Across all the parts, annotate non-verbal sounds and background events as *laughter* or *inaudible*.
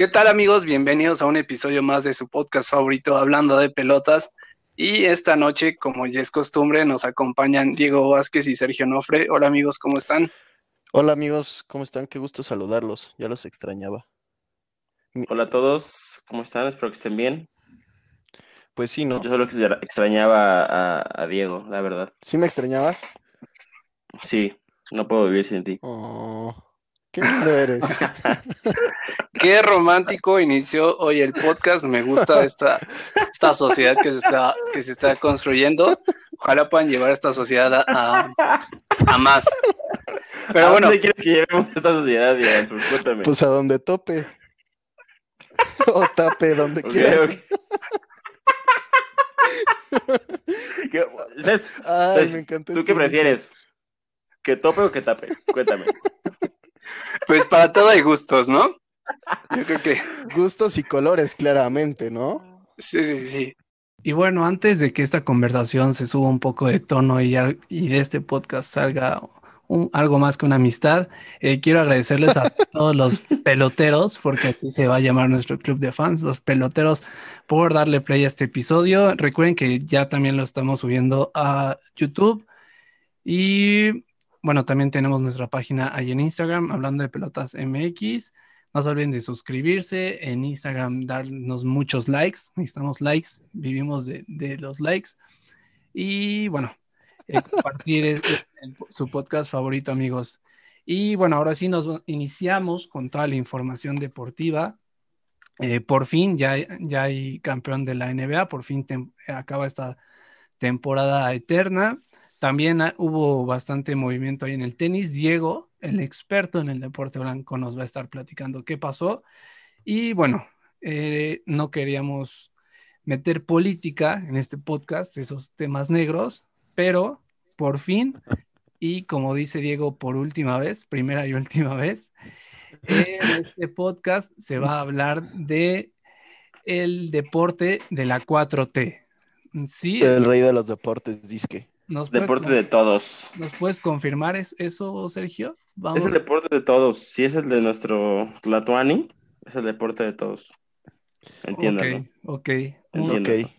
¿Qué tal amigos? Bienvenidos a un episodio más de su podcast favorito hablando de pelotas. Y esta noche, como ya es costumbre, nos acompañan Diego Vázquez y Sergio Nofre. Hola amigos, ¿cómo están? Hola amigos, ¿cómo están? Qué gusto saludarlos, ya los extrañaba. Hola a todos, ¿cómo están? Espero que estén bien. Pues sí, ¿no? Yo solo extrañaba a, a Diego, la verdad. ¿Sí me extrañabas? Sí, no puedo vivir sin ti. Oh, qué lindo eres. *laughs* Qué romántico inició hoy el podcast. Me gusta esta, esta sociedad que se, está, que se está construyendo. Ojalá puedan llevar esta sociedad a, a más. Pero ¿A bueno, dónde quieres que llevemos esta sociedad? Pues Cuéntame. Pues a donde tope. *laughs* O tape, donde Ok, quieras. ok. *laughs* ¿Qué- Cés, Ay, me encanta ¿Tú este qué prefieres? ¿Que tope o que tape? Cuéntame. Pues para todo hay gustos, ¿no? Yo creo que. Gustos y colores, claramente, ¿no? sí, sí, sí. Y bueno, antes de que esta conversación se suba un poco de tono y, de este podcast salga un- algo más que una amistad, eh, quiero agradecerles a *laughs* todos los peloteros, porque así se va a llamar nuestro club de fans, los peloteros, por darle play a este episodio. Recuerden que ya también lo estamos subiendo a YouTube y bueno, también tenemos nuestra página ahí en Instagram, hablando de pelotas MX. No se olviden de suscribirse en Instagram, darnos muchos likes. Necesitamos likes, vivimos de, de los likes. Y bueno, eh, *laughs* compartir el- el- su podcast favorito, amigos. Y bueno, ahora sí nos iniciamos con toda la información deportiva. Eh, por fin ya, ya hay campeón de la NBA, por fin tem- acaba esta temporada eterna. También hubo bastante movimiento ahí en el tenis. Diego, el experto en el deporte blanco, nos va a estar platicando qué pasó. Y bueno, eh, no queríamos meter política en este podcast, esos temas negros, pero por fin, y como dice Diego, por última vez, primera y última vez, en este podcast se va a hablar de el deporte de la 4T. Sí, El rey de los deportes, disque. Nos puedes, Deporte de todos. ¿nos puedes confirmar es- eso, Sergio? Es el deporte de todos. Si es el de nuestro Tlatuani, es el deporte de todos. Entiéndalo. Ok, Entiendo. Ok.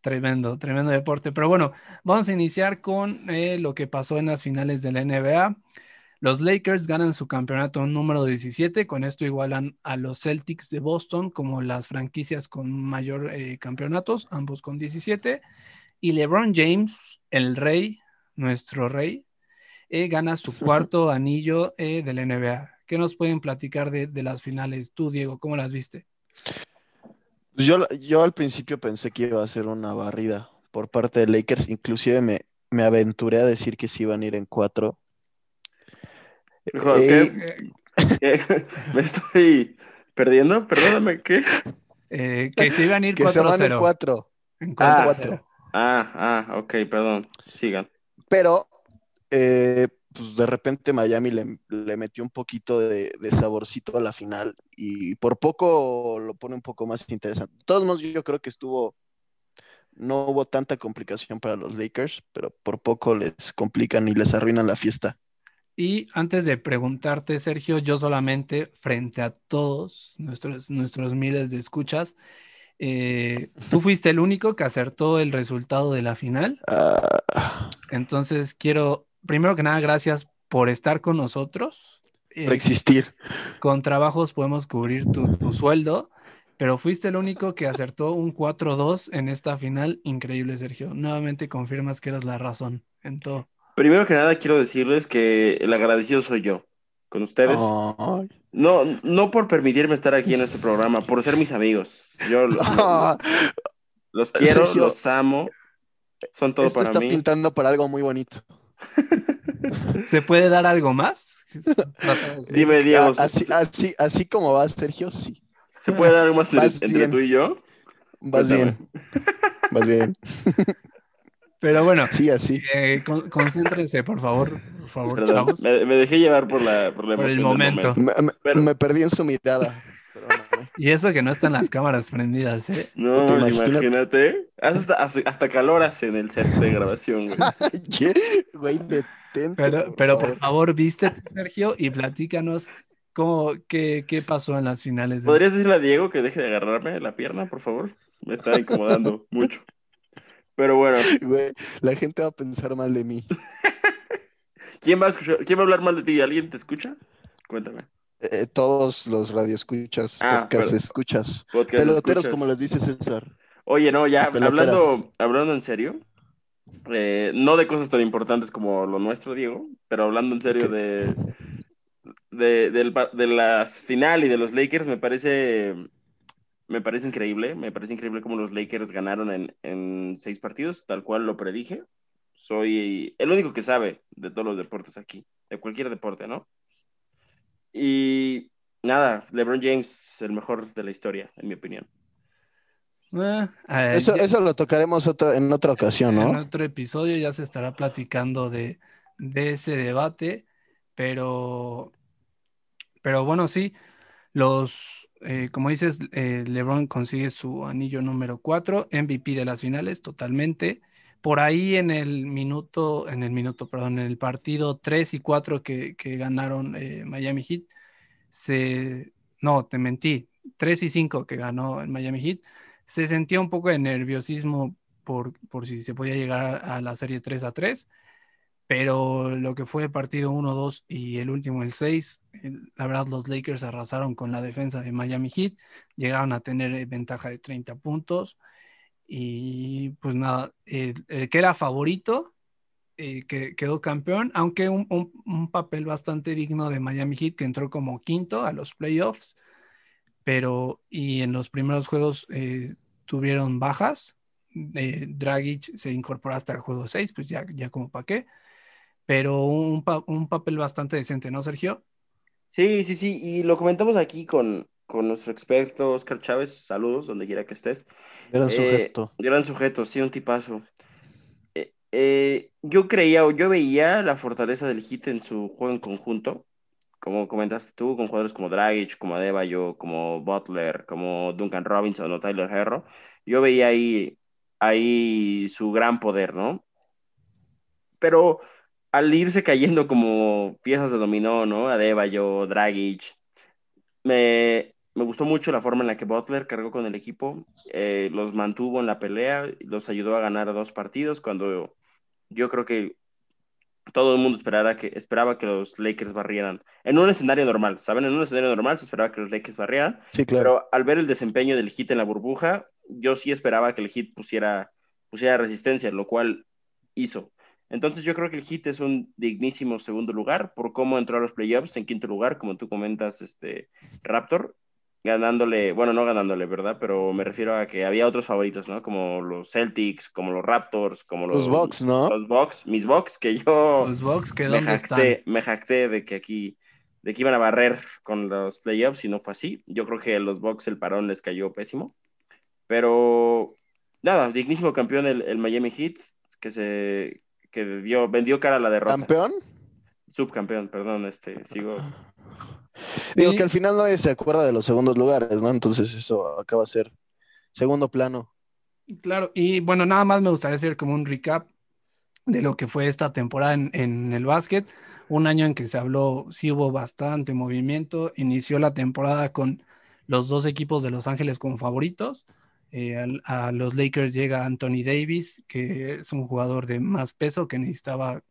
Tremendo, tremendo deporte. Pero bueno, vamos a iniciar con eh, lo que pasó en las finales de la NBA. Los Lakers ganan su campeonato número 17, con esto igualan a los Celtics de Boston como las franquicias con mayor eh, campeonatos, ambos con 17. Y LeBron James, el rey, nuestro rey, eh, gana su cuarto anillo eh, de la NBA. ¿Qué nos pueden platicar de, de las finales? Tú, Diego, ¿cómo las viste? Pues Yo, yo al principio pensé que iba a ser una barrida por parte de Lakers, inclusive me, me aventuré a decir que se iban a ir en cuatro. Eh, ¿qué? ¿Qué? *laughs* ¿Me estoy perdiendo? Perdóname, ¿qué? Eh, que se iban a ir *laughs* que se van en 4-0. cuatro. En Ah, 4-0. Ah, ah, ok, perdón. Sigan. Pero, eh, pues de repente Miami le, le metió un poquito de, de saborcito a la final y por poco lo pone un poco más interesante. De todos modos, yo creo que estuvo, no hubo tanta complicación para los Lakers, pero por poco les complican y les arruinan la fiesta. Y antes de preguntarte, Sergio, yo solamente, frente a todos nuestros, nuestros miles de escuchas, eh, tú fuiste el único que acertó el resultado de la final. Ah, Entonces, quiero, primero que nada, gracias por estar con nosotros. Eh, por existir. con trabajos podemos cubrir tu, tu sueldo, pero fuiste el único que acertó un 4-2 en esta final. Increíble, Sergio. Nuevamente confirmas que eres la razón en todo. Primero que nada, quiero decirles que el agradecido soy yo con ustedes. No, no por permitirme estar aquí en este programa, por ser mis amigos. Yo lo- lo- *laughs* los quiero, Sergio, los amo. Son todo Esto para está mí. pintando para algo muy bonito. *laughs* *laughs* ¿Se puede dar algo más? Dime, Diego, así, así, así como vas, Sergio, sí. ¿se puede dar algo más entre tú y yo? Vas Cuéntame. bien. Vas bien. Pero bueno, Sí, así. eh, con- concéntrense, por favor, por favor, Perdón, chavos. me, me dejé llevar por la, por la Por el del momento. Me, me- Pero- me perdí en su mirada. Perdóname. Y eso que no están las cámaras prendidas, ¿eh? No, imagínate. Hasta, hasta, hasta calor hace en el set de grabación, güey. *laughs* ¿Qué? Güey, detente. Pero, por pero por favor. favor, vístete, Sergio, y platícanos ¿Cómo, qué, qué, pasó en las finales? De... ¿Podrías decirle a Diego que deje de agarrarme la pierna, por favor? Me está incomodando *laughs* mucho. Pero bueno. *laughs* Güey, la gente va a pensar mal de mí. *laughs* ¿Quién va a escuchar? ¿Quién va a hablar mal de ti? ¿Alguien te escucha? Cuéntame. Eh, todos los radioescuchas, ah, podcast escuchas. Peloteros, como les dice César. Oye, no, ya hablando, hablando en serio, eh, no de cosas tan importantes como lo nuestro, Diego, pero hablando en serio de, de, de, las final y de los Lakers, me parece, me parece increíble, me parece increíble cómo los Lakers ganaron en, en seis partidos, tal cual lo predije. Soy el único que sabe de todos los deportes aquí, de cualquier deporte, ¿no? Y nada, LeBron James, el mejor de la historia, en mi opinión. Eh, eso, eso, lo tocaremos en otra ocasión, ¿no? En otro episodio ya se estará platicando de, ese debate, pero, pero bueno, sí, los, eh, como dices, eh, LeBron consigue su anillo número 4, MVP de las finales, totalmente. Por ahí en el minuto, en el minuto, perdón, en el partido 3 y 4 que, que ganaron Miami Heat, se, no, te mentí, 3 y 5 que ganó el Miami Heat, se sentía un poco de nerviosismo por, por si se podía llegar a la serie 3 a 3, pero lo que fue partido 1, 2 y el último, el 6, la verdad los Lakers arrasaron con la defensa de Miami Heat, llegaron a tener eh, ventaja de 30 puntos y pues nada, el, que era favorito eh, que quedó campeón, aunque un, un, papel bastante digno de Miami Heat que entró como quinto a los playoffs, pero y en los primeros juegos eh, tuvieron bajas. Dragic se incorporó hasta el juego 6, pues ya, ya como para qué. Pero un, un, papel bastante decente, ¿no, Sergio? Sí, sí, sí. Y lo comentamos aquí con, con nuestro experto Oscar Chávez. Saludos, donde quiera que estés. Gran eh, sujeto. Gran sujeto, sí, un tipazo. yo creía o yo veía la fortaleza del hit en su juego en conjunto como comentaste tú, con jugadores como Dragic, como Adebayo, como Butler, como Duncan Robinson o Tyler Herro, yo veía ahí, ahí su gran poder, ¿no? Pero al irse cayendo como piezas de dominó, ¿no? Adebayo, Dragic, me, me gustó mucho la forma en la que Butler cargó con el equipo, eh, los mantuvo en la pelea, los ayudó a ganar dos partidos cuando yo creo que todo el mundo esperaba que, esperaba que los Lakers barrieran. En un escenario normal, ¿saben? En un escenario normal se esperaba que los Lakers barrieran. Sí, claro. Pero al ver el desempeño del Heat en la burbuja, yo sí esperaba que el Heat pusiera, pusiera resistencia, lo cual hizo. Entonces yo creo que el Heat es un dignísimo segundo lugar por cómo entró a los playoffs en quinto lugar, como tú comentas, este Raptor ganándole, bueno, no ganándole, ¿verdad? Pero me refiero a que había otros favoritos, ¿no? Como los Celtics, como los Raptors, como los... Los Bucks, ¿no? Los Bucks, mis Bucks, que yo... Los Bucks, que me jacté, Me jacté de que aquí, de que iban a barrer con los playoffs y no fue así. Yo creo que a los Bucks el parón les cayó pésimo. Pero, nada, dignísimo campeón el, el Miami Heat, que se... que dio, vendió cara a la derrota. ¿Campeón? Subcampeón, perdón, este, sigo... Digo que al final nadie se acuerda de los segundos lugares, ¿no? Entonces eso acaba de ser segundo plano. Claro, y bueno, nada más me gustaría hacer como un recap de lo que fue esta temporada en, el básquet. Un año en que se habló, sí hubo bastante movimiento. Inició la temporada con los dos equipos de Los Ángeles como favoritos. Eh, a, los Lakers llega Anthony Davis, que es un jugador de más peso que necesitaba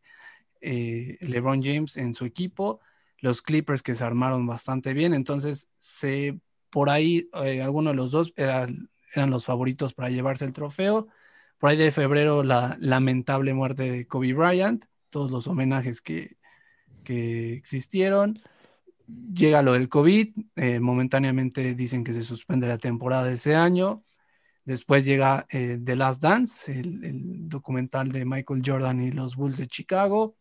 eh, LeBron James en su equipo los Clippers que se armaron bastante bien, entonces se, por ahí eh, alguno de los dos eran, los favoritos para llevarse el trofeo. Por ahí de febrero la lamentable muerte de Kobe Bryant, todos los homenajes que, que existieron. Llega lo del COVID, momentáneamente dicen que se suspende la temporada de ese año. Después llega eh, The Last Dance, el, documental de Michael Jordan y los Bulls de Chicago.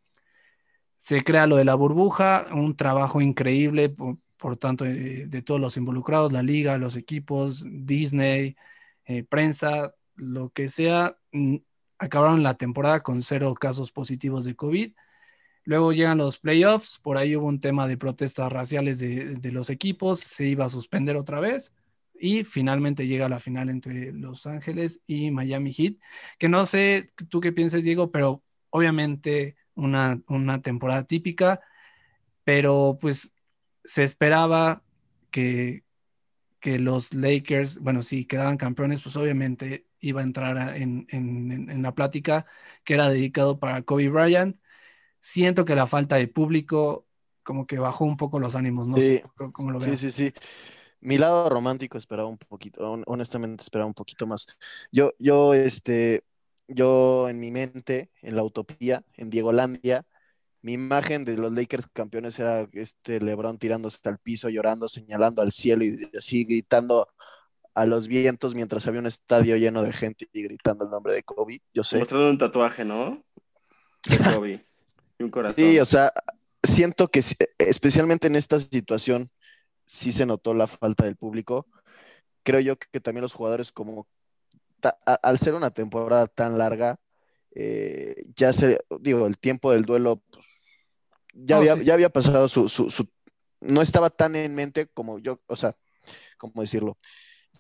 Se crea lo de la burbuja, un trabajo increíble por, tanto de, todos los involucrados, la liga, los equipos, Disney, eh, prensa, lo que sea, mm, acabaron la temporada con cero casos positivos de COVID. Luego llegan los playoffs, por ahí hubo un tema de protestas raciales de, los equipos, se iba a suspender otra vez y finalmente llega la final entre Los Ángeles y Miami Heat, que no sé tú qué piensas, Diego, pero obviamente una, temporada típica, pero pues se esperaba que, que los Lakers, bueno, si quedaban campeones, pues obviamente iba a entrar en, en, la plática que era dedicado para Kobe Bryant. Siento que la falta de público como que bajó un poco los ánimos, no sé cómo lo Sí, sí, sí. Mi lado romántico esperaba un poquito, honestamente esperaba un poquito más. Yo, yo, este, yo en mi mente, en la utopía, en Diego Landia, mi imagen de los Lakers campeones era este LeBron tirándose al piso, llorando, señalando al cielo y así gritando a los vientos mientras había un estadio lleno de gente y gritando el nombre de Kobe. Yo sé. Mostrando un tatuaje, ¿no? De Kobe. y un corazón. Sí, o sea, siento que especialmente en esta situación sí se notó la falta del público. Creo yo que, también los jugadores como al ser una temporada tan larga, eh, ya se, digo, el tiempo del duelo pues, ya, había, ya había pasado su, su, no estaba tan en mente como yo, o sea, ¿cómo decirlo?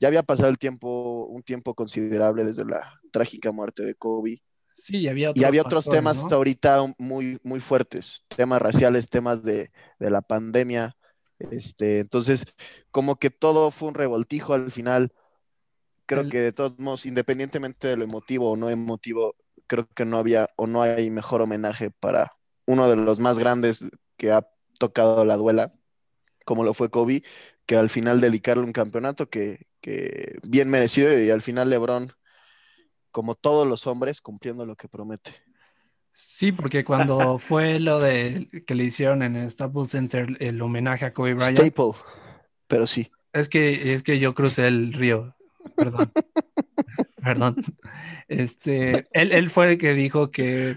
Ya había pasado el tiempo, un tiempo considerable desde la trágica muerte de Kobe. Sí, y había otros, y había otros temas ahorita muy, muy fuertes, temas raciales, temas de, de, la pandemia. Este, entonces, como que todo fue un revoltijo al final. Creo que de todos modos, independientemente de lo emotivo o no emotivo, creo que no había o no hay mejor homenaje para uno de los más grandes que ha tocado la duela, como lo fue Kobe, que al final dedicarle un campeonato que, bien merecido y al final LeBron, como todos los hombres, cumpliendo lo que promete. Sí, porque cuando fue lo de que le hicieron en el Staples Center el homenaje a Kobe Bryant. Staple, pero sí. Es que, es que yo crucé el río, perdón. *laughs* perdón. Este, él, él fue el que dijo que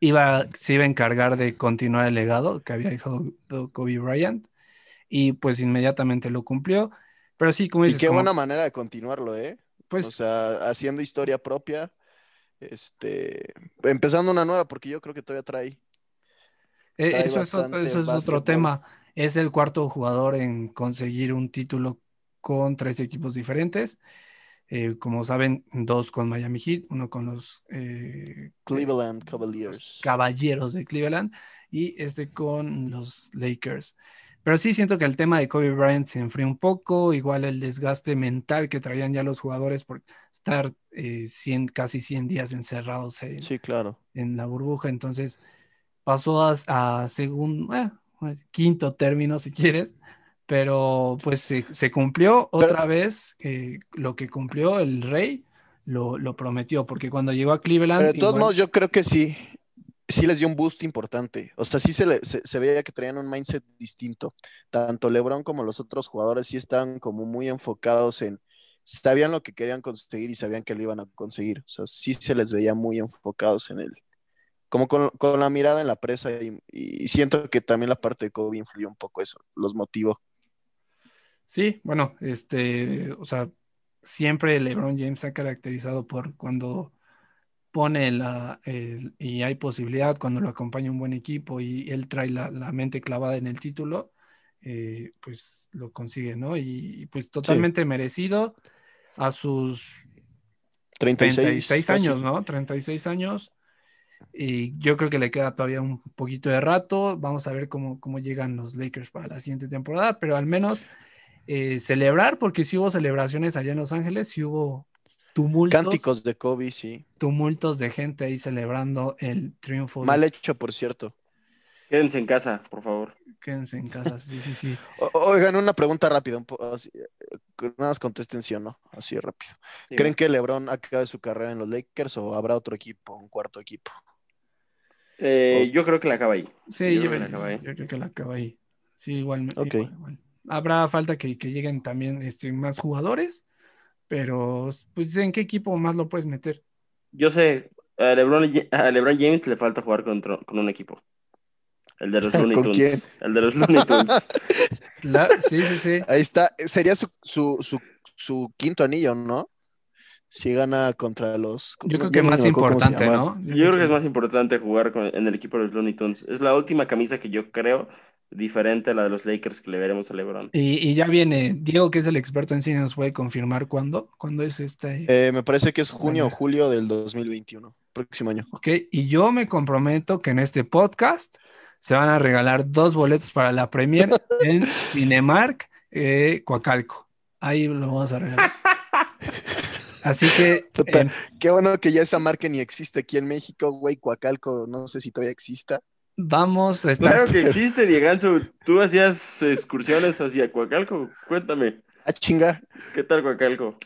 iba, se iba a encargar de continuar el legado que había dejado Kobe Bryant y pues inmediatamente lo cumplió. Pero sí, como dices. Y qué buena manera de continuarlo, ¿eh? Pues, o sea, haciendo historia propia, este, empezando una nueva, porque yo creo que todavía trae. Eh, eso, es, eso es otro tema. Es el cuarto jugador en conseguir un título con tres equipos diferentes. Eh, como saben, dos con Miami Heat, uno con los eh, Cleveland Cavaliers. Caballeros de Cleveland y este con los Lakers. Pero sí siento que el tema de Kobe Bryant se enfrió un poco, igual el desgaste mental que traían ya los jugadores por estar eh, casi 100 días encerrados en, sí, claro. en la burbuja. Entonces pasó a, a segundo, quinto término si quieres, pero pues se, cumplió otra vez eh, lo que cumplió el rey, lo, prometió, porque cuando llegó a Cleveland... Pero de todos modos, yo creo que sí, sí les dio un boost importante. O sea, sí se, se, veía que traían un mindset distinto. Tanto LeBron como los otros jugadores sí estaban como muy enfocados en, sabían lo que querían conseguir y sabían que lo iban a conseguir. O sea, sí se les veía muy enfocados en él. Como con, la mirada en la presa y, y, siento que también la parte de Kobe influyó un poco eso, los motivó. Sí, bueno, este, o sea, siempre LeBron James se ha caracterizado por cuando pone la, y hay posibilidad, cuando lo acompaña un buen equipo y él trae la, mente clavada en el título, eh, pues lo consigue, ¿no? Y, pues totalmente merecido a sus 36, años, ¿no? 36 años. Y yo creo que le queda todavía un poquito de rato. Vamos a ver cómo, cómo llegan los Lakers para la siguiente temporada, pero al menos eh, celebrar, porque sí hubo celebraciones allá en Los Ángeles, sí hubo tumultos. Cánticos de Kobe, sí. Tumultos de gente ahí celebrando el triunfo. Mal hecho, por cierto. Quédense en casa, por favor. Quédense en casa, sí, sí, sí. *laughs* oigan, una pregunta rápida, un eh, nada más contesten sí o no, así rápido. ¿Creen que LeBron acabe su carrera en los Lakers o habrá otro equipo, un cuarto equipo? Eh, yo creo que la acaba ahí. Sí, yo, creo, que la acaba ahí. Sí, igual. Okay habrá falta que, lleguen también este, más jugadores, pero pues en qué equipo más lo puedes meter. Yo sé, a LeBron, James le falta jugar con, con un equipo. El de los *laughs* Looney Tunes. El de los Looney Tunes. *laughs* sí, sí, sí. Ahí está. Sería su, su, su, quinto anillo, ¿no? Si gana contra los. Yo creo que más importante, ¿no? Yo, creo que es más importante jugar con, en el equipo de los Looney Tunes. Es la última camisa que yo creo diferente a la de los Lakers que le veremos a LeBron. Y, y ya viene Diego, que es el experto en cine, nos puede confirmar cuándo, cuándo es este. Eh, me parece que es junio o julio del 2021, próximo año. Ok, y yo me comprometo que en este podcast se van a regalar dos boletos para la premier *laughs* en Cinemark, eh, Coacalco. Ahí lo vamos a regalar. Así que Total. em, Qué bueno que ya esa marca ni existe aquí en México, güey. Coacalco, no sé si todavía exista. Vamos a estar. Claro que existe, Dieganzo. Tú hacías excursiones hacia Coacalco. Cuéntame, Ah, chinga. ¿qué tal Coacalco?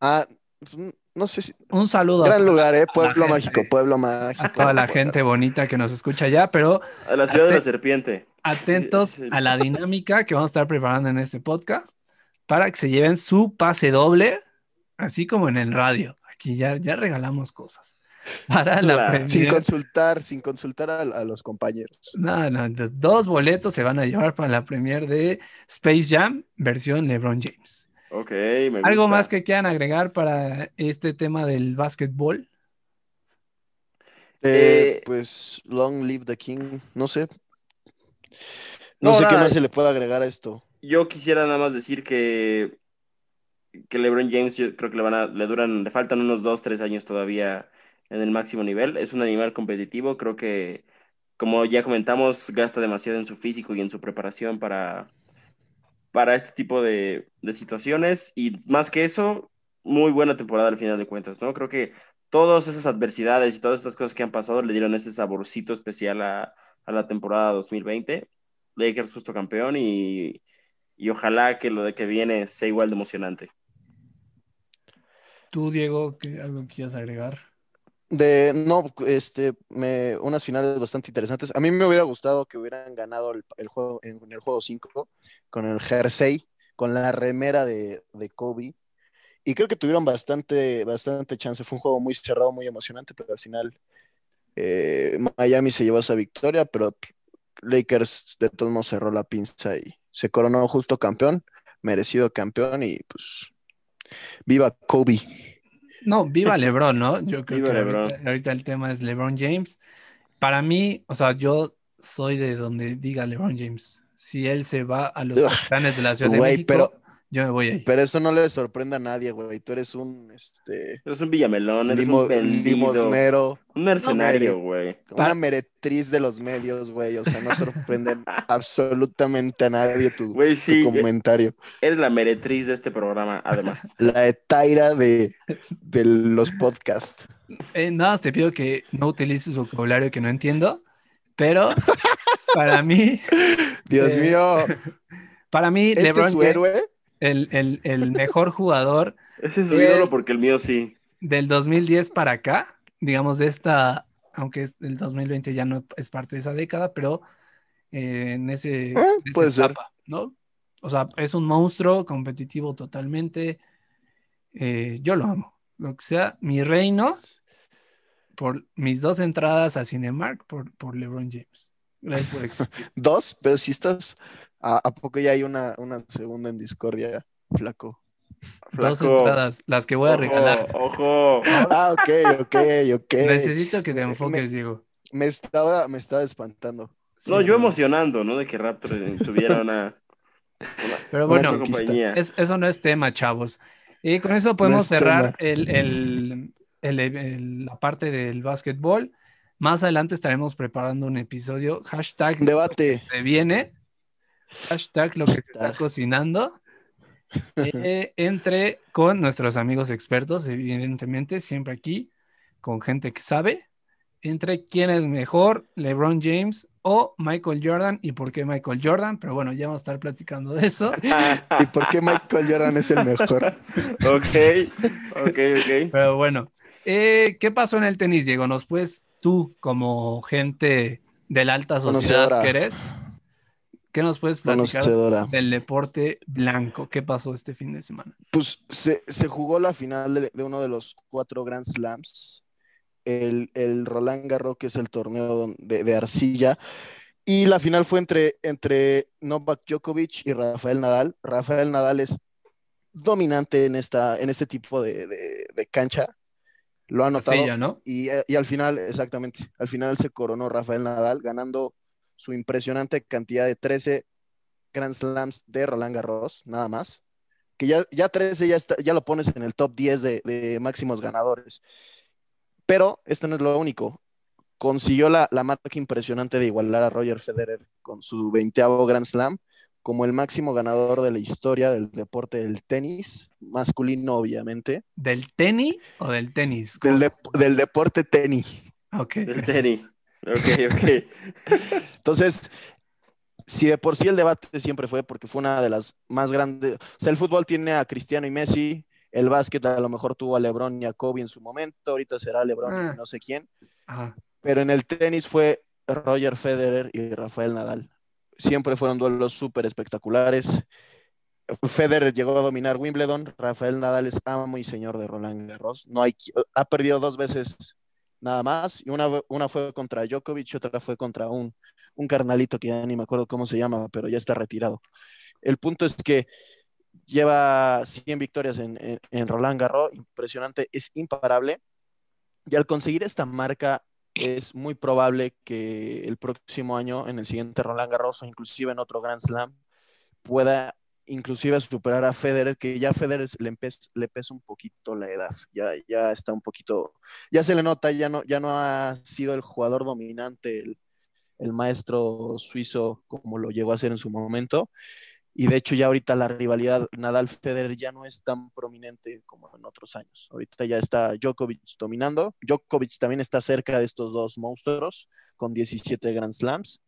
Ah, pues, no sé si. Un saludo a Gran lugar, ¿eh? Pueblo mágico, pueblo mágico. a toda la gente bonita que nos escucha allá, pero A la ciudad de la serpiente. atentos Sí, sí. a la dinámica que vamos a estar preparando en este podcast para que se lleven su pase doble, así como en el radio. Aquí ya, ya regalamos cosas. *laughs* Para la Claro. premier. Sin consultar, sin consultar a, a los compañeros. No, no, do- dos boletos se van a llevar para la premier de Space Jam, versión LeBron James. Ok, me ¿Algo gusta. más que quieran agregar para este tema del básquetbol? Eh, Eh, pues, Long Live the King, no sé. No, No, sé qué nada. más se le puede agregar a esto. Yo quisiera nada más decir que, que LeBron James, yo creo que le van a, le duran, le faltan unos dos, tres años todavía en el máximo nivel. Es un animal competitivo, creo que, como ya comentamos, gasta demasiado en su físico y en su preparación para, para este tipo de, de situaciones. Y más que eso, muy buena temporada al final de cuentas, ¿no? Creo que todas esas adversidades y todas estas cosas que han pasado le dieron ese saborcito especial a, a la temporada 2020. Lakers justo campeón y, y ojalá que lo de que viene sea igual de emocionante. Tú, Diego, ¿qué, ¿algo que quieras agregar? De, no, este, me, unas finales bastante interesantes. A mí me hubiera gustado que hubieran ganado el, juego en, en el juego 5 con el jersey, con la remera de, de Kobe. Y creo que tuvieron bastante, bastante chance. Fue un juego muy cerrado, muy emocionante, pero al final eh, Miami se llevó esa victoria, pero Lakers de todos modos cerró la pinza y se coronó justo campeón, merecido campeón y pues viva Kobe. No, viva LeBron, ¿no? Yo creo Viva que LeBron. ahorita, ahorita el tema es LeBron James. Para mí, o sea, yo soy de donde diga LeBron James. Si él se va a los Ugh, Capitanes de la Ciudad de México, pero- yo me voy ahí. Pero eso no le sorprende a nadie, güey. Tú eres un este Eres un villamelón, eres limo- un vendido, limosnero, un mercenario, No, güey. Una meretriz de los medios, güey. O sea, no sorprende *laughs* absolutamente a nadie tu, Güey, tu sí, comentario. eres la meretriz de este programa, además. *laughs* La etaira de, de los podcasts. Eh, nada más te pido que no utilices vocabulario que no entiendo, pero para mí, *laughs* Dios Eh, mío, para mí, ¿este es LeBron su James, héroe? El, el- el mejor jugador *laughs* Ese es su Eh, ídolo porque el mío sí. del 2010 para acá, digamos de esta, aunque es- el 2020 ya no es parte de esa década, pero eh, en ese, en esa Ah, puede ser. ¿no? O sea, es un monstruo competitivo totalmente. eh, yo lo amo. Lo que sea, mi reino por mis dos entradas a Cinemark por, por LeBron James. Gracias por existir. *laughs* Dos, pero si estás. ¿A, a poco ya hay una, una segunda en discordia, flaco? Dos Flaco. entradas, las que voy a Ojo, regalar. Ojo. Ah, ok, ok, ok. Necesito que te Me- enfoques, Diego. Me estaba, me estaba espantando. No, Sí, yo sí. emocionando, ¿no? De que Raptor tuviera una, una- Pero Una bueno, conquista. compañía. Es- eso no es tema, chavos. Y con eso podemos es cerrar el- el- el- la parte del básquetbol. Más adelante estaremos preparando un episodio. Hashtag Debate. se viene. Hashtag lo que se está cocinando. Eh, entre con nuestros amigos expertos, evidentemente, siempre aquí, con gente que sabe. Entre quién es mejor, LeBron James o Michael Jordan y por qué Michael Jordan. Pero bueno, ya vamos a estar platicando de eso. *laughs* ¿Y por qué Michael Jordan es el mejor? *laughs* ok, ok, ok. Pero bueno, eh, ¿qué pasó en el tenis, Diego? ¿Nos puedes tú, como gente de la alta sociedad Conocedora. que eres, qué nos puedes platicar del deporte blanco? ¿Qué pasó este fin de semana? Pues se, se jugó la final de, de uno de los cuatro Grand Slams, el, el Roland Garros, que es el torneo de, de arcilla, y la final fue entre, entre Novak Djokovic y Rafael Nadal. Rafael Nadal es dominante en, esta, en este tipo de, de- cancha, lo ha notado. Silla, ¿no? Y, eh, y al final, exactamente, al final se coronó Rafael Nadal ganando su impresionante cantidad de 13 Grand Slams de Roland Garros, nada más. Que ya, ya 13 ya, está, ya lo pones en el top 10 de, de máximos ganadores. Pero esto no es lo único. Consiguió la, la, marca impresionante de igualar a Roger Federer con su 20 Grand Slam como el máximo ganador de la historia del deporte del tenis, masculino obviamente. ¿Del tenis o del tenis? Del, de, del deporte tenis. Ok. Del tenis. Ok, ok. *laughs* Entonces, si de por sí el debate siempre fue porque fue una de las más grandes, o sea, el fútbol tiene a Cristiano y Messi, el básquet a lo mejor tuvo a LeBron y a Kobe en su momento, ahorita será LeBron ah. y no sé quién, Ajá. pero en el tenis fue Roger Federer y Rafael Nadal. Siempre fueron duelos súper espectaculares. Federer llegó a dominar Wimbledon, Rafael Nadal es amo y señor de Roland Garros. No hay, ha perdido dos veces nada más, y una, una fue contra Djokovic otra fue contra un, un carnalito que ya ni me acuerdo cómo se llama, pero ya está retirado. El punto es que lleva 100 victorias en, en, en Roland Garros, impresionante, es imparable. Y al conseguir esta marca, es muy probable que el próximo año, en el siguiente Roland Garros o inclusive en otro Grand Slam, pueda inclusive superar a Federer, que ya Federer le, le pesa un poquito la edad, ya, ya está un poquito, ya se le nota, ya no, ya no ha sido el jugador dominante, el, el maestro suizo como lo llegó a ser en su momento. Y de hecho ya ahorita la rivalidad Nadal-Federer ya no es tan prominente como en otros años. Ahorita ya está Djokovic dominando. Djokovic también está cerca de estos dos monstruos con 17 Grand Slams.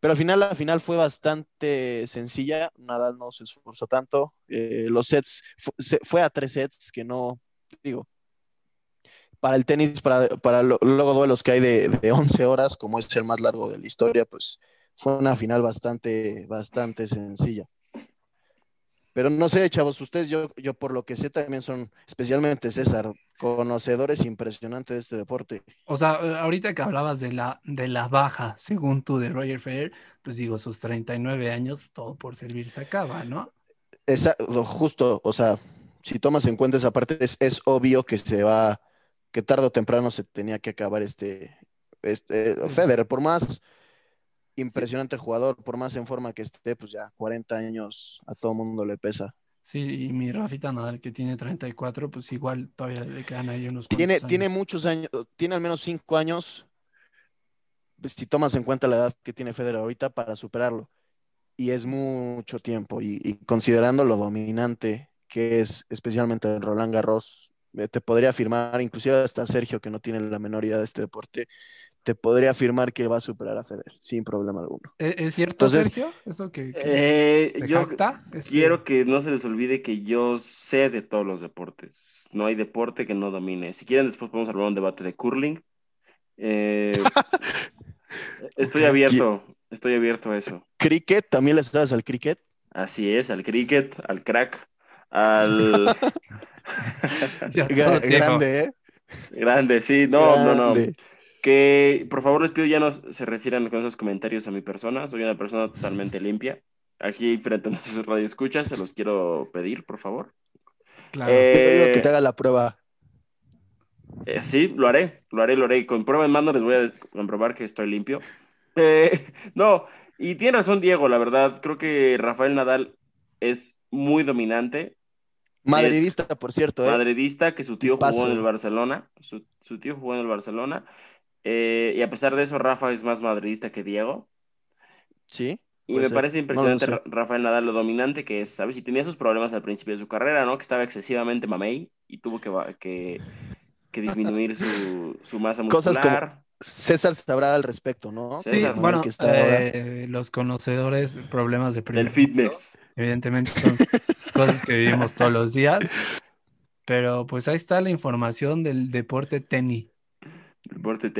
Pero al final, la final fue bastante sencilla. Nadal no se esforzó tanto. Eh, los sets, fue, a tres sets que no, digo, para el tenis, para, para luego duelos que hay de, de 11 horas, como es el más largo de la historia, pues fue una final bastante, bastante sencilla. Pero no sé, chavos, ustedes, yo, yo por lo que sé, también son, especialmente César, conocedores impresionantes de este deporte. O sea, ahorita que hablabas de la, de la baja, según tú, de Roger Federer, pues digo, sus 39 años, todo por servir se acaba, ¿no? Exacto, justo, o sea, si tomas en cuenta esa parte, es, es obvio que se va, que tarde o temprano se tenía que acabar este, este Federer, por más impresionante sí. jugador, por más en forma que esté, pues ya 40 años a todo mundo le pesa. Sí, y mi Rafita Nadal que tiene 34, pues igual todavía le quedan ahí unos tiene, años. tiene muchos años, tiene al menos 5 años, pues, si tomas en cuenta la edad que tiene Federer ahorita para superarlo. Y es mucho tiempo, y, y considerando lo dominante que es, especialmente en Roland Garros, eh, te podría afirmar, inclusive hasta Sergio, que no tiene la menor idea de este deporte, te podría afirmar que va a superar a Federer sin problema alguno. ¿Es, ¿es cierto, Entonces, Sergio? ¿Eso que, que eh, yo jacta? Este... quiero que no se les olvide que yo sé de todos los deportes. No hay deporte que no domine. Si quieren, después podemos hablar un debate de curling. Eh, *laughs* estoy abierto, estoy abierto a eso. ¿Cricket? ¿También le sabes al cricket? Así es, al cricket, al crack, al... *laughs* Grande, ¿eh? Grande, sí, no, Grande. no, no. Que por favor les pido ya no se refieran con esos comentarios a mi persona. Soy una persona totalmente limpia. Aquí frente a *laughs* nuestros radioescuchas se los quiero pedir, por favor. Claro. Eh, te digo que te haga la prueba. Eh, sí, lo haré, lo haré, lo haré. Con prueba en mano les voy a comprobar que estoy limpio. *laughs* Eh, no, y tiene razón Diego, la verdad. Creo que Rafael Nadal es muy dominante. Madridista, es por cierto. ¿eh? Madridista, que su tío Tipazo. jugó en el Barcelona. Su, su tío jugó en el Barcelona. Eh, y a pesar de eso, Rafa es más madridista que Diego. Sí. Y me ser. parece impresionante no Rafael Nadal lo dominante que es, ¿sabes? Y tenía sus problemas al principio de su carrera, ¿no? Que estaba excesivamente mamey y tuvo que, que, que disminuir su, su, masa muscular. *laughs* Cosas como César sabrá al respecto, ¿no? Sí, César, bueno, que está eh, los conocedores, problemas de El fitness. Evidentemente son *laughs* cosas que vivimos todos los días. Pero pues ahí está la información del deporte tenis.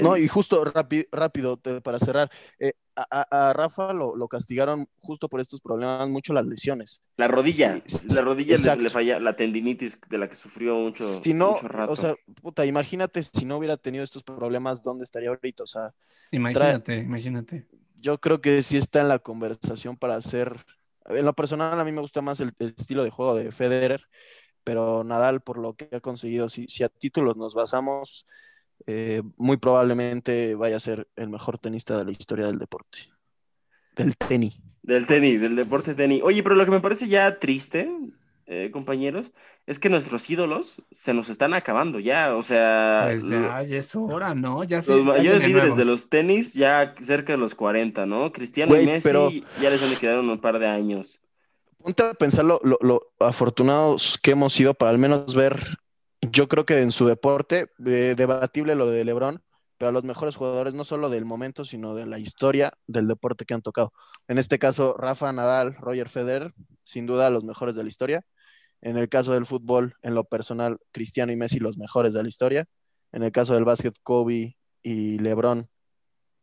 No, y justo rápido, rápido para cerrar, eh, a, a, Rafa lo, lo, castigaron justo por estos problemas, mucho las lesiones. La rodilla, sí, la rodilla le, le, falla, la tendinitis de la que sufrió mucho, si no, mucho rato. O sea, puta, imagínate si no hubiera tenido estos problemas, ¿dónde estaría ahorita? O sea, imagínate, trae, imagínate. Yo creo que sí está en la conversación para hacer, en lo personal a mí me gusta más el, el estilo de juego de Federer, pero Nadal por lo que ha conseguido, si, si a títulos nos basamos eh, muy probablemente vaya a ser el mejor tenista de la historia del deporte. del tenis. Del tenis, del deporte tenis. Oye, pero lo que me parece ya triste, eh, compañeros, es que nuestros ídolos se nos están acabando ya, o sea, Pues ya, ya es hora, ¿no? Ya se los ya mayores líderes de los tenis ya cerca de los 40, ¿no? Cristiano Güey, y Messi pero- ya les han de quedar un par de años. Ponte a pensar lo, lo- lo afortunados que hemos sido para al menos ver, yo creo que en su deporte, eh, debatible lo de LeBron, pero a los mejores jugadores no solo del momento, sino de la historia del deporte que han tocado. En este caso, Rafa Nadal, Roger Federer, sin duda los mejores de la historia. En el caso del fútbol, en lo personal, Cristiano y Messi, los mejores de la historia. En el caso del básquet, Kobe y LeBron,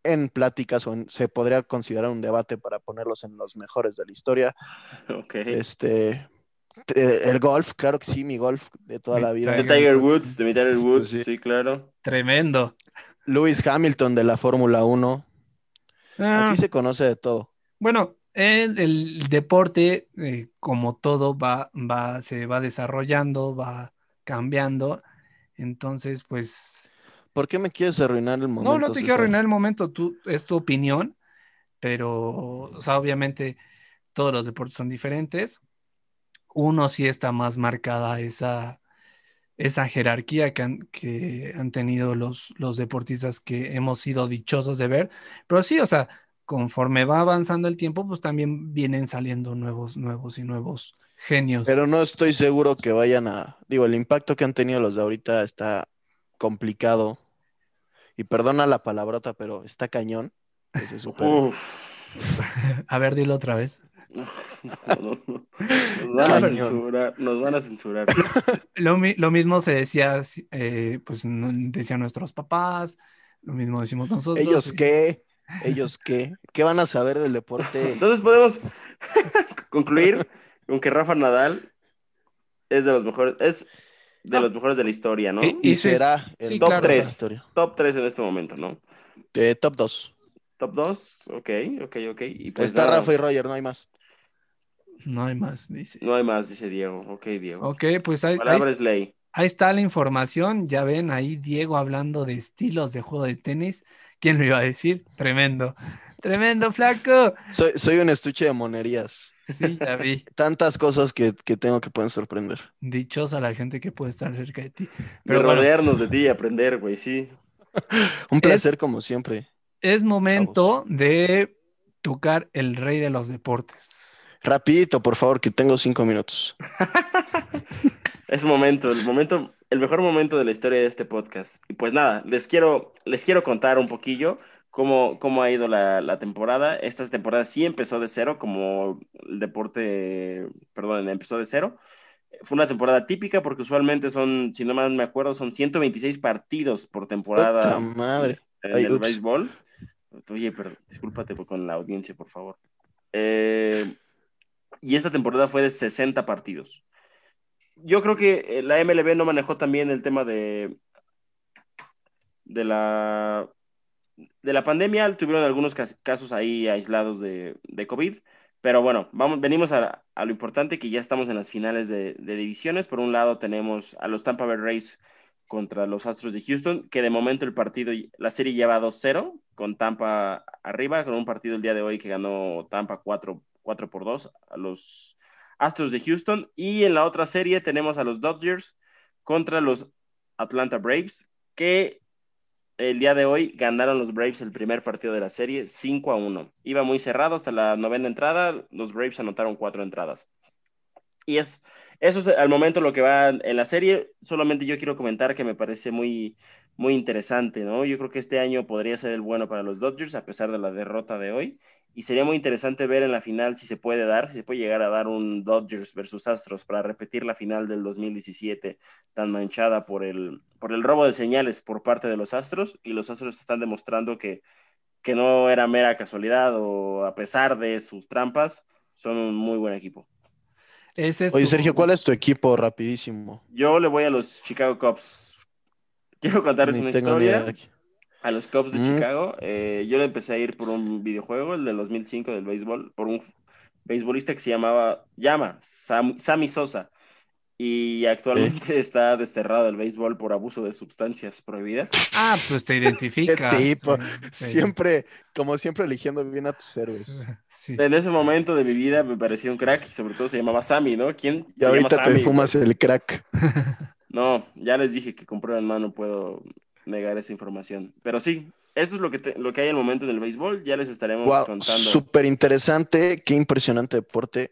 en pláticas o en- se podría considerar un debate para ponerlos en los mejores de la historia. Ok. Este, te- el golf, claro que sí, mi golf de toda Mi la vida. De Tiger Tiger Woods. De mi Tiger Woods, Pues sí. sí, claro. Tremendo. Lewis Hamilton de la Fórmula 1. Ah, Aquí se conoce de todo. Bueno, el, el deporte, eh, como todo, va, va, se va desarrollando, va cambiando. Entonces, pues, ¿Por qué me quieres arruinar el momento? no, no te quiero arruinar el momento, tú, es tu opinión, pero, o sea, obviamente todos los deportes son diferentes. Uno sí está más marcada esa, esa jerarquía que han, que han tenido los, los deportistas que hemos sido dichosos de ver. Pero sí, o sea, conforme va avanzando el tiempo, pues también vienen saliendo nuevos, nuevos y nuevos genios. Pero no estoy seguro que vayan a. Digo, el impacto que han tenido los de ahorita está complicado. Y perdona la palabrota, pero está cañón. que se. *laughs* A ver, dilo otra vez. *laughs* No, no, no. Nos van a censurar, nos van a censurar. *laughs* Lo, mi- lo mismo se decía, eh, pues decían nuestros papás, lo mismo decimos nosotros. ¿Ellos qué? ¿Ellos qué? ¿Qué van a saber del deporte? Entonces podemos *laughs* concluir con que Rafa Nadal es de los mejores, es de No. los mejores de la historia, ¿no? Y- será el sí, top claro, tres o de sea. la historia. Top 3 en este momento, ¿no? Eh, top 2. Top 2, ok, ok, ok. Y pues Está nada, Rafa y Roger, no hay más. No hay más, dice. No hay más, dice Diego. Ok, Diego. Ok, pues ahí, ahí, es ley. ahí está la información. Ya ven ahí Diego hablando de estilos de juego de tenis. ¿Quién lo iba a decir? Tremendo. Tremendo, flaco. Soy, soy un estuche de monerías. Sí, ya vi. *laughs* Tantas cosas que, que tengo que pueden sorprender. Dichosa la gente que puede estar cerca de ti. De Pero bueno, rodearnos de ti y aprender, güey, sí. *laughs* Un placer como siempre. es momento de tocar el rey de los deportes. Rapidito, por favor, que tengo cinco minutos. *laughs* Es momento, el momento, el mejor momento de la historia de este podcast. Y pues nada, les quiero, les quiero contar un poquillo cómo, cómo ha ido la, la temporada. Esta temporada sí empezó de cero, como el deporte, perdón, empezó de cero. Fue una temporada típica porque usualmente son, si no me acuerdo, son 126 partidos por temporada Puta madre. en Ay, el ups. béisbol. Oye, pero discúlpate con la audiencia, por favor. Eh, y esta temporada fue de 60 partidos. Yo creo que eh, la MLB no manejó también el tema de, de la de la pandemia. Tuvieron algunos cas- casos ahí aislados de, de COVID. Pero bueno, vamos, venimos a, a lo importante que ya estamos en las finales de, de divisiones. Por un lado tenemos a los Tampa Bay Rays contra los Astros de Houston, que de momento el partido, la serie lleva 2-0 con Tampa arriba, con un partido el día de hoy que ganó Tampa 4, 4 por 2 a los Astros de Houston. Y en la otra serie tenemos a los Dodgers contra los Atlanta Braves, que el día de hoy ganaron los Braves el primer partido de la serie 5 a 1. Iba muy cerrado hasta la novena entrada, los Braves anotaron cuatro entradas. Y es, eso es al momento lo que va en la serie. Solamente yo quiero comentar que me parece muy, muy interesante, ¿no? Yo creo que este año podría ser el bueno para los Dodgers, a pesar de la derrota de hoy. Y sería muy interesante ver en la final si se puede dar, si se puede llegar a dar un Dodgers versus Astros para repetir la final del 2017 tan manchada por el, por el robo de señales por parte de los Astros. Y los Astros están demostrando que, que no era mera casualidad o a pesar de sus trampas, son un muy buen equipo. Ese es Oye, tu- Sergio, ¿cuál es tu equipo? Rapidísimo. Yo le voy a los Chicago Cubs. Quiero contarles Ni una tengo ni idea historia. A los Cubs de Mm. Chicago, eh, yo le empecé a ir por un videojuego, el del 2005 del béisbol, por un beisbolista que se llamaba, llama, Sam- Sammy Sosa. y actualmente está desterrado del béisbol por abuso de sustancias prohibidas. Ah, pues te Qué identificas. tipo. sí. Siempre, como siempre, eligiendo bien a tus héroes. *laughs* Sí. En ese momento de mi vida me parecía un crack y sobre todo se llamaba Sammy, ¿no? ¿Quién Y se ahorita te Sammy, fumas el crack. No, ya les dije que con prueba en mano puedo negar esa información. Pero sí, esto es lo que, te- lo que hay al momento en el béisbol. Ya les estaremos Wow, contando. súper interesante. Qué impresionante deporte.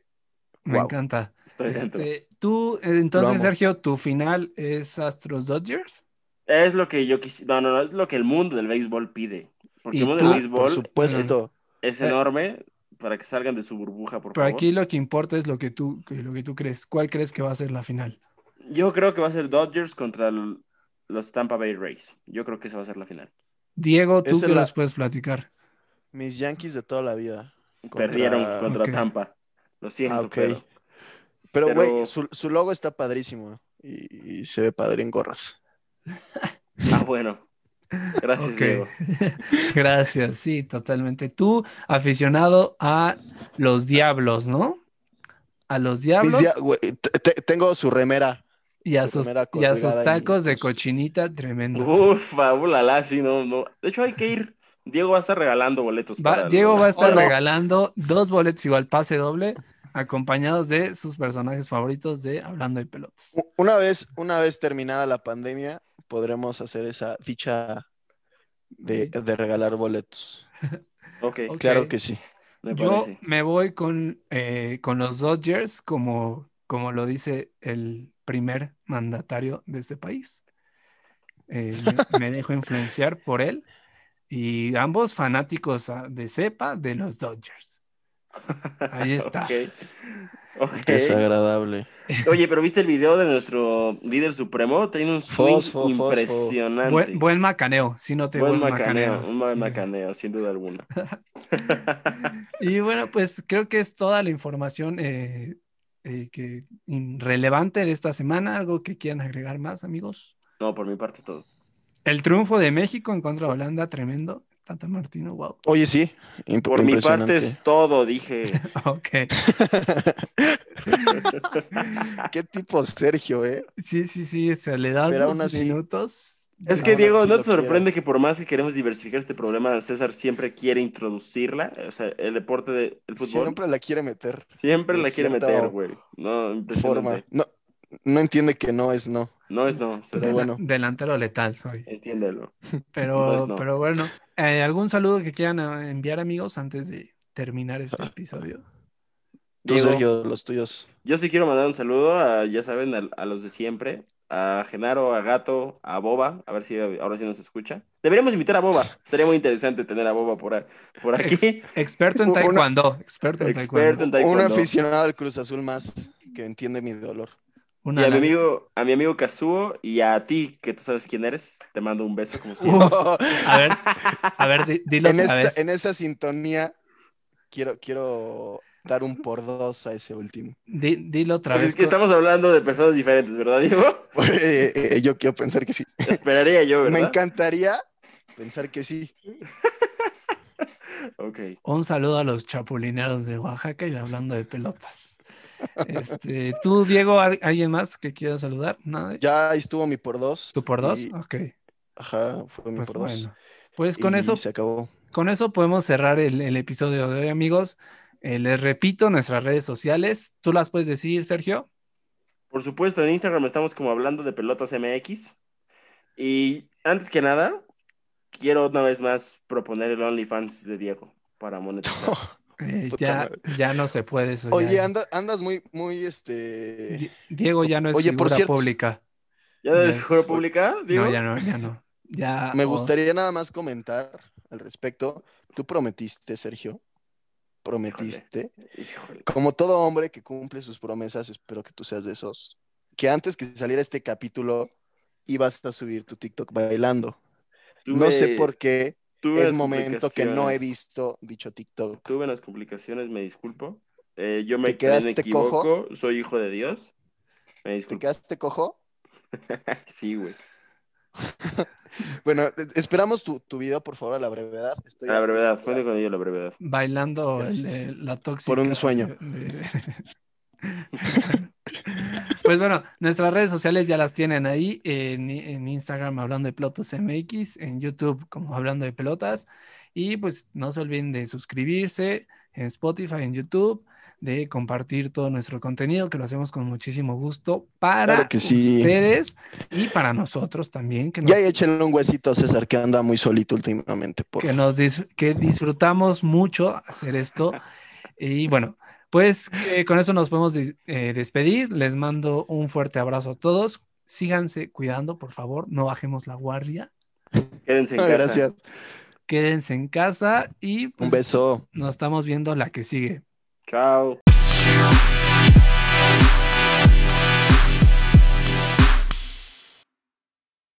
Me Wow. encanta. Estoy dentro. Este, tú, eh, entonces. Sergio, tu final es Astros Dodgers. Es lo que yo quisiera. No, no, no, es lo que el mundo del béisbol pide. Porque ¿Y el mundo tú? del Por béisbol supuesto. es Eh. enorme para que salgan de su burbuja, por Pero favor. aquí lo que importa es lo que tú, lo que tú crees. ¿Cuál crees que va a ser la final? Yo creo que va a ser Dodgers contra el- los Tampa Bay Rays. Yo creo que esa va a ser la final. Diego, ¿tú Esa qué es la- nos puedes platicar? Mis Yankees de toda la vida. Contra- Perdieron contra Ok. Tampa. Lo siento, Ah, ok. pero Pero, Pero- güey, su, su logo está padrísimo. Y, y se ve padre en gorras. Ah, bueno. Gracias, Ok. Diego. *laughs* Gracias, sí, totalmente. Tú, aficionado a los diablos, ¿no? A los Mis diablos dia- güey, te- te- tengo su remera. Y a su sus, y a sus tacos de closet. cochinita, tremendo. Ufa, ulala, sí, no, no. De hecho, hay que ir. Diego va a estar regalando boletos. Va- para Diego va a estar Oh, no. regalando dos boletos igual pase doble, acompañados de sus personajes favoritos de Hablando de Pelotas. Una vez, una vez terminada la pandemia, podremos hacer esa ficha de, de regalar boletos. Ok, *laughs* Ok. Claro que sí. me Yo me voy con, eh, con los Dodgers, como, como lo dice el primer mandatario de este país. Eh, *laughs* me, me dejo influenciar por él y ambos fanáticos ah, de cepa de los Dodgers. Ahí *laughs* está. Ok. Ok. Desagradable. Oye, pero ¿viste el video de nuestro líder supremo? Tiene un swing Fosfo, fosfo. impresionante. Buen, buen macaneo, sí noté Buen buen macaneo, macaneo. un buen sí. macaneo, sin duda alguna. *laughs* Y bueno, pues creo que es toda la información eh, eh, que, relevante de esta semana. ¿Algo que quieran agregar más, amigos? No, por mi parte todo. El triunfo de México en contra de Holanda, tremendo. Tata Martino, wow. Oye, sí. imp- Por mi parte es todo, dije. *laughs* Ok. *laughs* Qué tipo Sergio, ¿eh? Sí, sí, sí. Se le das así- minutos. Es que, Diego, sí ¿no te sorprende que por más que queremos diversificar este problema, César siempre quiere introducirla? O sea, el deporte del fútbol siempre, Siempre la quiere meter. la de quiere meter, güey. No. Forma. No, no entiende que no es no. No es no, César. Pero bueno. Delantero letal soy. Entiéndelo. Pero, No es no. pero bueno, eh, ¿algún saludo que quieran eh, enviar, amigos, antes de terminar este *laughs* episodio? Tú, Diego, Sergio, los tuyos. Yo sí quiero mandar un saludo a, ya saben, a, a los de siempre, a Genaro, a Gato, a Boba, a ver si ahora sí nos escucha. Deberíamos invitar a Boba, *laughs* estaría muy interesante tener a Boba por, a- por aquí. Ex- experto en taekwondo. Experto en Experto taekwondo. en Un aficionado al Cruz Azul más que entiende mi dolor. Y a mi amigo, a mi amigo Kazuo y a ti, que tú sabes quién eres, te mando un beso como siempre. *laughs* A ver, a ver, di- dilo en, esta, vez. en esa sintonía quiero, quiero dar un por dos a ese último. Di- dilo otra vez. es que estamos hablando de personas diferentes, ¿verdad, Diego? *laughs* Eh, eh, yo quiero pensar que sí. *laughs* Esperaría yo, Me ¿verdad? encantaría pensar que sí. *laughs* Ok. Un saludo a los chapulineros de Oaxaca y hablando de pelotas. Este, tú, Diego, ¿al- ¿alguien más que quiera saludar? ¿Nada? Ya estuvo mi por dos. ¿Tú por dos? y- Ok. Ajá, fue mi Pues por dos. bueno. Pues con Y eso, se acabó. con eso podemos cerrar el, el episodio de hoy, amigos. Eh, les repito, nuestras redes sociales. ¿Tú las puedes decir, Sergio? Por supuesto, en Instagram estamos como hablando de pelotas MX. Y antes que nada, quiero una vez más proponer el OnlyFans de Diego para monetizar. *laughs* Eh, ya, ya no se puede eso. Oye, ya. anda- andas muy, muy, este... Di- Diego ya no es Oye, por cierto- pública. ¿Ya no eres Yes. figura pública, Diego? No, ya no, ya no. Ya, Me oh, gustaría nada más comentar al respecto. Tú prometiste, Sergio. Prometiste. Híjole. Como todo hombre que cumple sus promesas, espero que tú seas de esos. Que antes que saliera este capítulo, ibas a subir tu TikTok bailando. No sé por qué es momento que no he visto dicho TikTok. Tuve unas complicaciones, me disculpo. Eh, yo me, ¿Te quedaste me cojo? soy hijo de Dios. Me ¿Te disculpo. quedaste cojo? *laughs* Sí, güey. *laughs* Bueno, e- esperamos tu, tu video, por favor, a la brevedad. Estoy A la brevedad, cuente con ello la brevedad. bailando el la tóxica. Por un sueño. de- de- *laughs* Pues bueno, nuestras redes sociales ya las tienen ahí en, en Instagram hablando de pelotas MX, en YouTube como hablando de pelotas. Y pues no se olviden de suscribirse en Spotify, en YouTube, de compartir todo nuestro contenido, que lo hacemos con muchísimo gusto para Claro que sí. ustedes y para nosotros también, que nos, Ya échenle un huesito a César que anda muy solito últimamente. Por que nos dis- que disfrutamos mucho hacer esto. Y bueno, pues que con eso nos podemos eh, despedir. Les mando un fuerte abrazo a todos. Síganse cuidando, por favor, no bajemos la guardia. Quédense en Ah, casa. Gracias. Quédense en casa y pues, Un beso. nos estamos viendo la que sigue. Tchau.